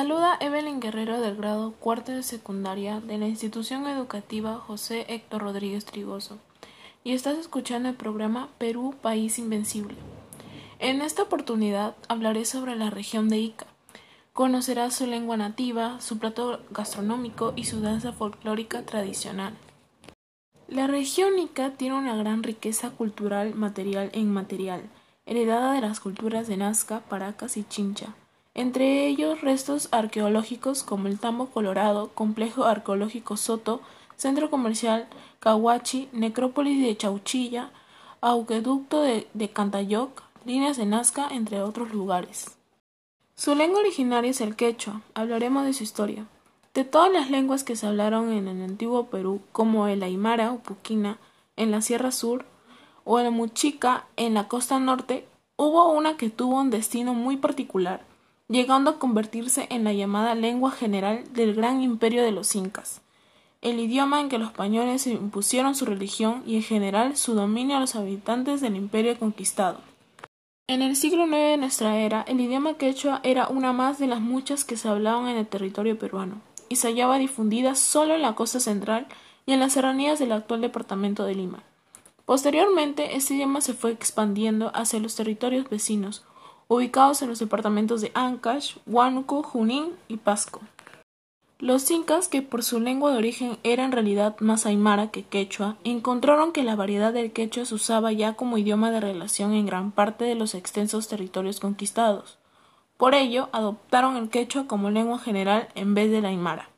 saluda Evelyn Guerrero del grado cuarto de secundaria de la institución educativa José Héctor Rodríguez Trigoso y estás escuchando el programa Perú País Invencible. En esta oportunidad hablaré sobre la región de Ica. Conocerás su lengua nativa, su plato gastronómico y su danza folclórica tradicional. La región Ica tiene una gran riqueza cultural material e inmaterial, heredada de las culturas de Nazca, Paracas y Chincha entre ellos restos arqueológicos como el Tambo Colorado, Complejo Arqueológico Soto, Centro Comercial Cahuachi, Necrópolis de Chauchilla, Auqueducto de, de Cantayoc, líneas de Nazca, entre otros lugares. Su lengua originaria es el quechua, hablaremos de su historia. De todas las lenguas que se hablaron en el antiguo Perú, como el aymara o puquina en la Sierra Sur, o el muchica en la costa norte, hubo una que tuvo un destino muy particular llegando a convertirse en la llamada lengua general del gran imperio de los incas, el idioma en que los españoles impusieron su religión y en general su dominio a los habitantes del imperio conquistado. En el siglo IX de nuestra era, el idioma quechua era una más de las muchas que se hablaban en el territorio peruano, y se hallaba difundida solo en la costa central y en las serranías del actual departamento de Lima. Posteriormente, este idioma se fue expandiendo hacia los territorios vecinos, ubicados en los departamentos de Ancash, Huánuco, Junín y Pasco. Los incas, que por su lengua de origen era en realidad más aymara que quechua, encontraron que la variedad del quechua se usaba ya como idioma de relación en gran parte de los extensos territorios conquistados. Por ello, adoptaron el quechua como lengua general en vez de la aymara.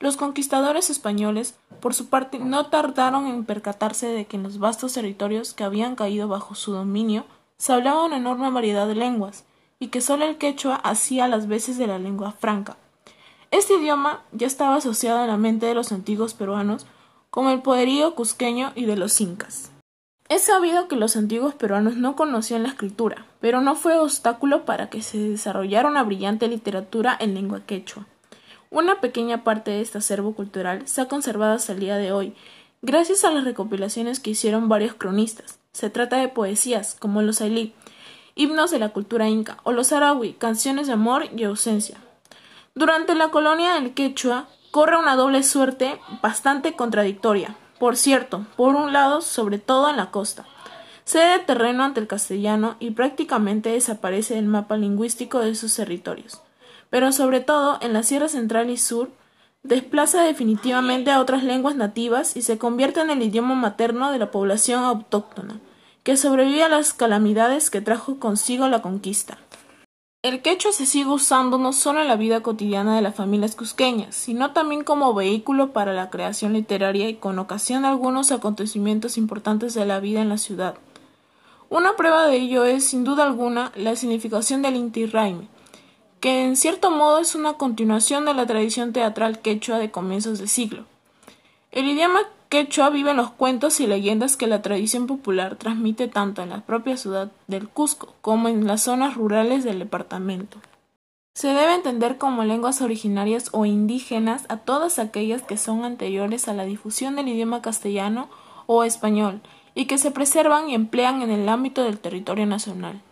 Los conquistadores españoles, por su parte, no tardaron en percatarse de que en los vastos territorios que habían caído bajo su dominio se hablaba una enorme variedad de lenguas, y que solo el quechua hacía las veces de la lengua franca. Este idioma ya estaba asociado en la mente de los antiguos peruanos como el poderío cusqueño y de los incas. Es sabido que los antiguos peruanos no conocían la escritura, pero no fue obstáculo para que se desarrollara una brillante literatura en lengua quechua. Una pequeña parte de este acervo cultural se ha conservado hasta el día de hoy, gracias a las recopilaciones que hicieron varios cronistas, se trata de poesías, como los Ailí, himnos de la cultura inca, o los Arawi, canciones de amor y ausencia. Durante la colonia del Quechua corre una doble suerte bastante contradictoria. Por cierto, por un lado, sobre todo en la costa, cede terreno ante el castellano y prácticamente desaparece del mapa lingüístico de sus territorios. Pero sobre todo en la Sierra Central y Sur, desplaza definitivamente a otras lenguas nativas y se convierte en el idioma materno de la población autóctona, que sobrevive a las calamidades que trajo consigo la conquista. El quechua se sigue usando no solo en la vida cotidiana de las familias cusqueñas, sino también como vehículo para la creación literaria y con ocasión de algunos acontecimientos importantes de la vida en la ciudad. Una prueba de ello es, sin duda alguna, la significación del Inti que en cierto modo es una continuación de la tradición teatral quechua de comienzos de siglo. El idioma quechua vive en los cuentos y leyendas que la tradición popular transmite tanto en la propia ciudad del Cusco como en las zonas rurales del departamento. Se debe entender como lenguas originarias o indígenas a todas aquellas que son anteriores a la difusión del idioma castellano o español y que se preservan y emplean en el ámbito del territorio nacional.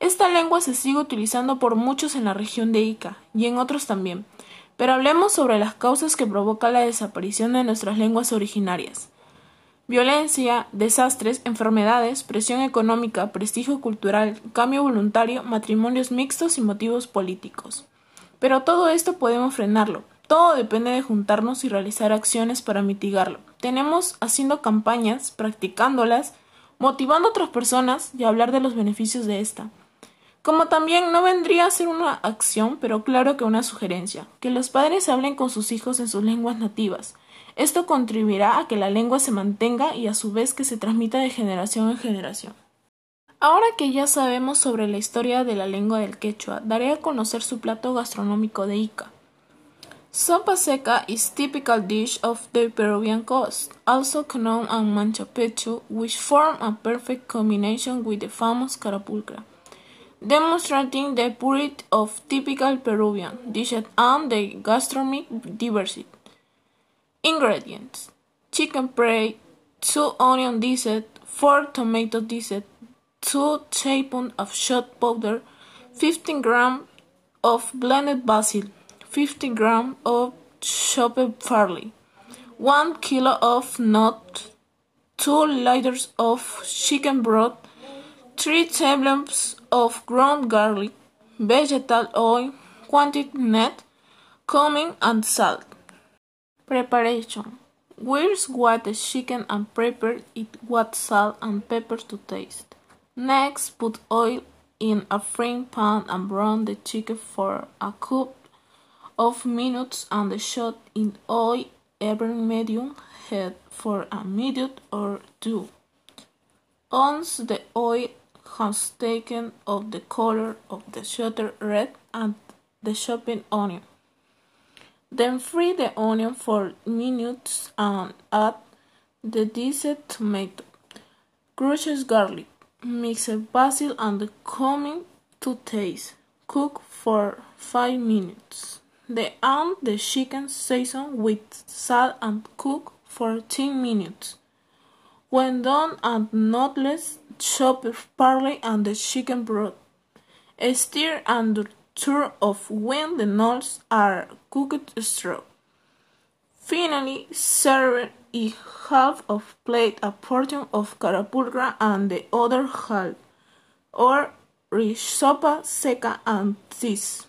Esta lengua se sigue utilizando por muchos en la región de Ica y en otros también, pero hablemos sobre las causas que provoca la desaparición de nuestras lenguas originarias. Violencia, desastres, enfermedades, presión económica, prestigio cultural, cambio voluntario, matrimonios mixtos y motivos políticos. Pero todo esto podemos frenarlo. Todo depende de juntarnos y realizar acciones para mitigarlo. Tenemos haciendo campañas, practicándolas, motivando a otras personas y hablar de los beneficios de esta. Como también no vendría a ser una acción, pero claro que una sugerencia, que los padres hablen con sus hijos en sus lenguas nativas. Esto contribuirá a que la lengua se mantenga y a su vez que se transmita de generación en generación. Ahora que ya sabemos sobre la historia de la lengua del quechua, daré a conocer su plato gastronómico de Ica. Sopa seca is typical dish of the Peruvian coast, also known as mancha pecho, which form a perfect combination with the famous carapulcra demonstrating the purity of typical Peruvian dishes and the gastronomic diversity. Ingredients chicken pray, 2 onion dissect, 4 tomato dissect, 2 tablespoons of shot powder, 15 grams of blended basil, 50 grams of chopped barley, 1 kilo of nuts, 2 liters of chicken broth, 3 tablespoons of ground garlic, vegetable oil, quantity net, cumin and salt. Preparation Wash what the chicken and prepare it with salt and pepper to taste. Next, put oil in a frying pan and brown the chicken for a couple of minutes and the shot in oil over medium heat for a minute or two. Once the oil has taken off the color of the shutter red and the chopping onion. Then fry the onion for minutes and add the diced tomato, crushed garlic, mixed basil and the cumin to taste. Cook for 5 minutes. Then add the chicken season with salt and cook for 10 minutes. When done, add nutless, chopped parsley and the chicken broth. Stir and stir of when the nuts are cooked through. Finally, serve in half of plate a portion of carapulcra and the other half, or rich sopa seca and this.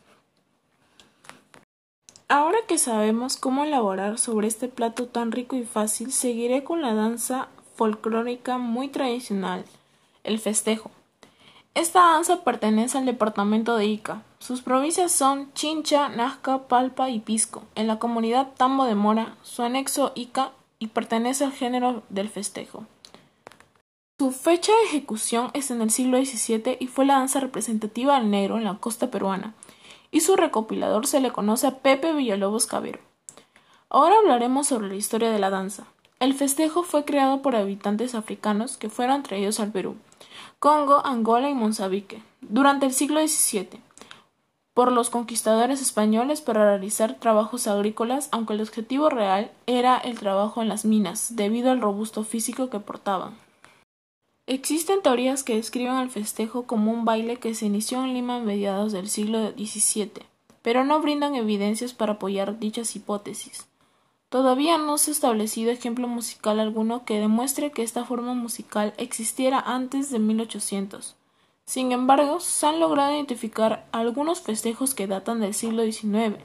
Ahora que sabemos cómo elaborar sobre este plato tan rico y fácil, seguiré con la danza folclórica muy tradicional, el festejo. Esta danza pertenece al departamento de Ica. Sus provincias son Chincha, Nazca, Palpa y Pisco. En la comunidad Tambo de Mora, su anexo Ica y pertenece al género del festejo. Su fecha de ejecución es en el siglo XVII y fue la danza representativa del negro en la costa peruana, y su recopilador se le conoce a Pepe Villalobos Cabero. Ahora hablaremos sobre la historia de la danza. El festejo fue creado por habitantes africanos que fueron traídos al Perú, Congo, Angola y Mozambique durante el siglo XVII por los conquistadores españoles para realizar trabajos agrícolas, aunque el objetivo real era el trabajo en las minas, debido al robusto físico que portaban. Existen teorías que describen el festejo como un baile que se inició en Lima a mediados del siglo XVII, pero no brindan evidencias para apoyar dichas hipótesis. Todavía no se ha establecido ejemplo musical alguno que demuestre que esta forma musical existiera antes de 1800. Sin embargo, se han logrado identificar algunos festejos que datan del siglo XIX,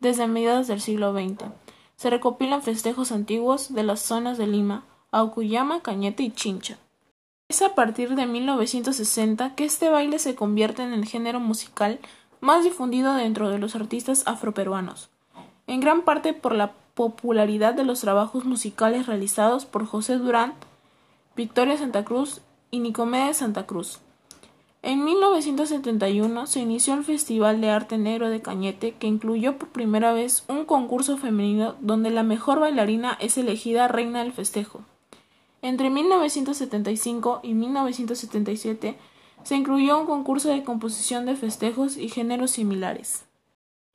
desde mediados del siglo XX. Se recopilan festejos antiguos de las zonas de Lima, Aukuyama, Cañete y Chincha. Es a partir de 1960 que este baile se convierte en el género musical más difundido dentro de los artistas afroperuanos, en gran parte por la popularidad de los trabajos musicales realizados por José Durán, Victoria Santa Cruz y Nicomedes Santa Cruz. En 1971 se inició el Festival de Arte Negro de Cañete, que incluyó por primera vez un concurso femenino donde la mejor bailarina es elegida reina del festejo. Entre 1975 y 1977 se incluyó un concurso de composición de festejos y géneros similares.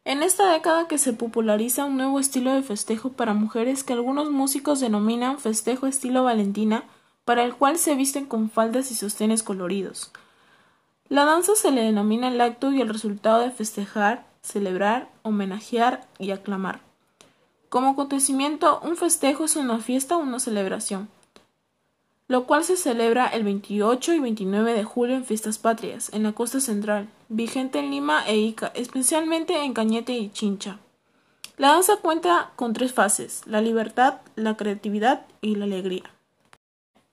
En esta década que se populariza un nuevo estilo de festejo para mujeres que algunos músicos denominan festejo estilo Valentina, para el cual se visten con faldas y sostenes coloridos. La danza se le denomina el acto y el resultado de festejar, celebrar, homenajear y aclamar. Como acontecimiento, un festejo es una fiesta o una celebración lo cual se celebra el 28 y 29 de julio en fiestas patrias, en la costa central, vigente en Lima e Ica, especialmente en Cañete y Chincha. La danza cuenta con tres fases, la libertad, la creatividad y la alegría.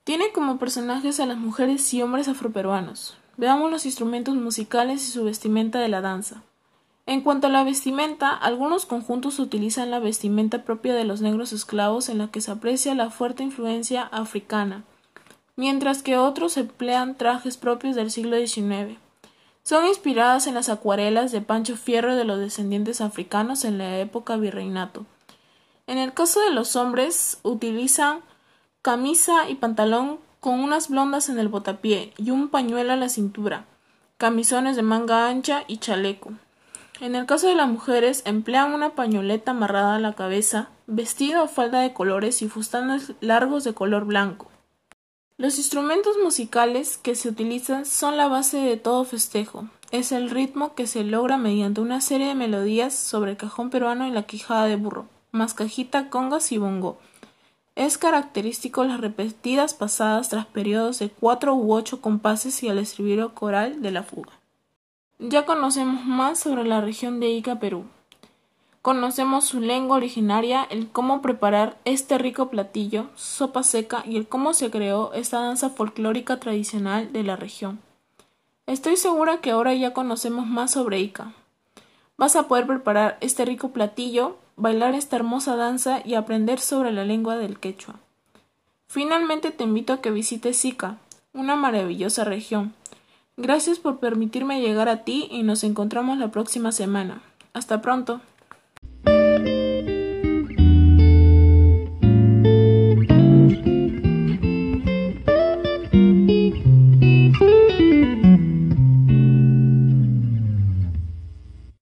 Tiene como personajes a las mujeres y hombres afroperuanos. Veamos los instrumentos musicales y su vestimenta de la danza. En cuanto a la vestimenta, algunos conjuntos utilizan la vestimenta propia de los negros esclavos en la que se aprecia la fuerte influencia africana, mientras que otros emplean trajes propios del siglo XIX. Son inspiradas en las acuarelas de Pancho Fierro de los descendientes africanos en la época virreinato. En el caso de los hombres, utilizan camisa y pantalón con unas blondas en el botapié y un pañuelo a la cintura, camisones de manga ancha y chaleco. En el caso de las mujeres, emplean una pañoleta amarrada a la cabeza, vestido o falda de colores y fustanes largos de color blanco. Los instrumentos musicales que se utilizan son la base de todo festejo. es el ritmo que se logra mediante una serie de melodías sobre el cajón peruano y la quijada de burro, más cajita, congas y bongo. Es característico las repetidas pasadas tras periodos de cuatro u ocho compases y el estribillo coral de la fuga. Ya conocemos más sobre la región de Ica, Perú. Conocemos su lengua originaria, el cómo preparar este rico platillo, sopa seca y el cómo se creó esta danza folclórica tradicional de la región. Estoy segura que ahora ya conocemos más sobre Ica. Vas a poder preparar este rico platillo, bailar esta hermosa danza y aprender sobre la lengua del quechua. Finalmente te invito a que visites Ica, una maravillosa región. Gracias por permitirme llegar a ti y nos encontramos la próxima semana. Hasta pronto.